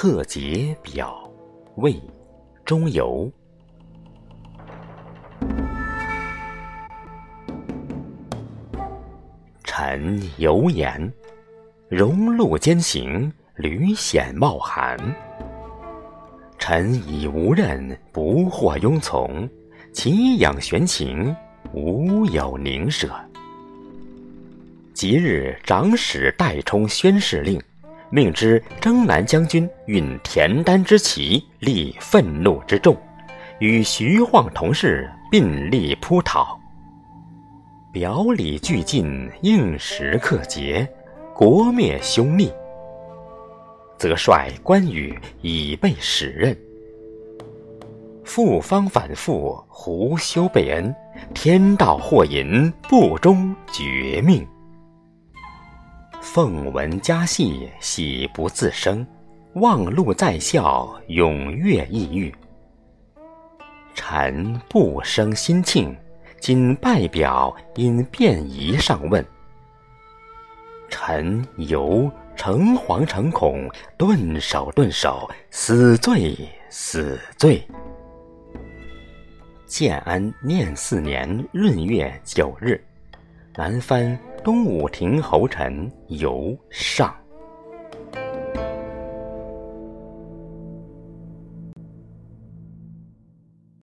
贺节表，魏，中游。臣犹言：荣禄兼行，屡险冒寒。臣已无任，不获庸从，其养玄情，无有宁舍。即日，长史代充宣誓令。命之征南将军运田丹之旗，立愤怒之众，与徐晃同事并力扑讨。表里俱进，应时克节，国灭凶逆。则率关羽以备使任。复方反复，胡修备恩，天道祸引，不忠绝命。奉闻家戏，喜不自生；望路在笑，踊跃意欲。臣不生心庆，今拜表，因便宜上问。臣犹诚惶诚恐，顿首顿首，死罪死罪。建安念四年闰月九日，南藩。东武亭侯臣游上。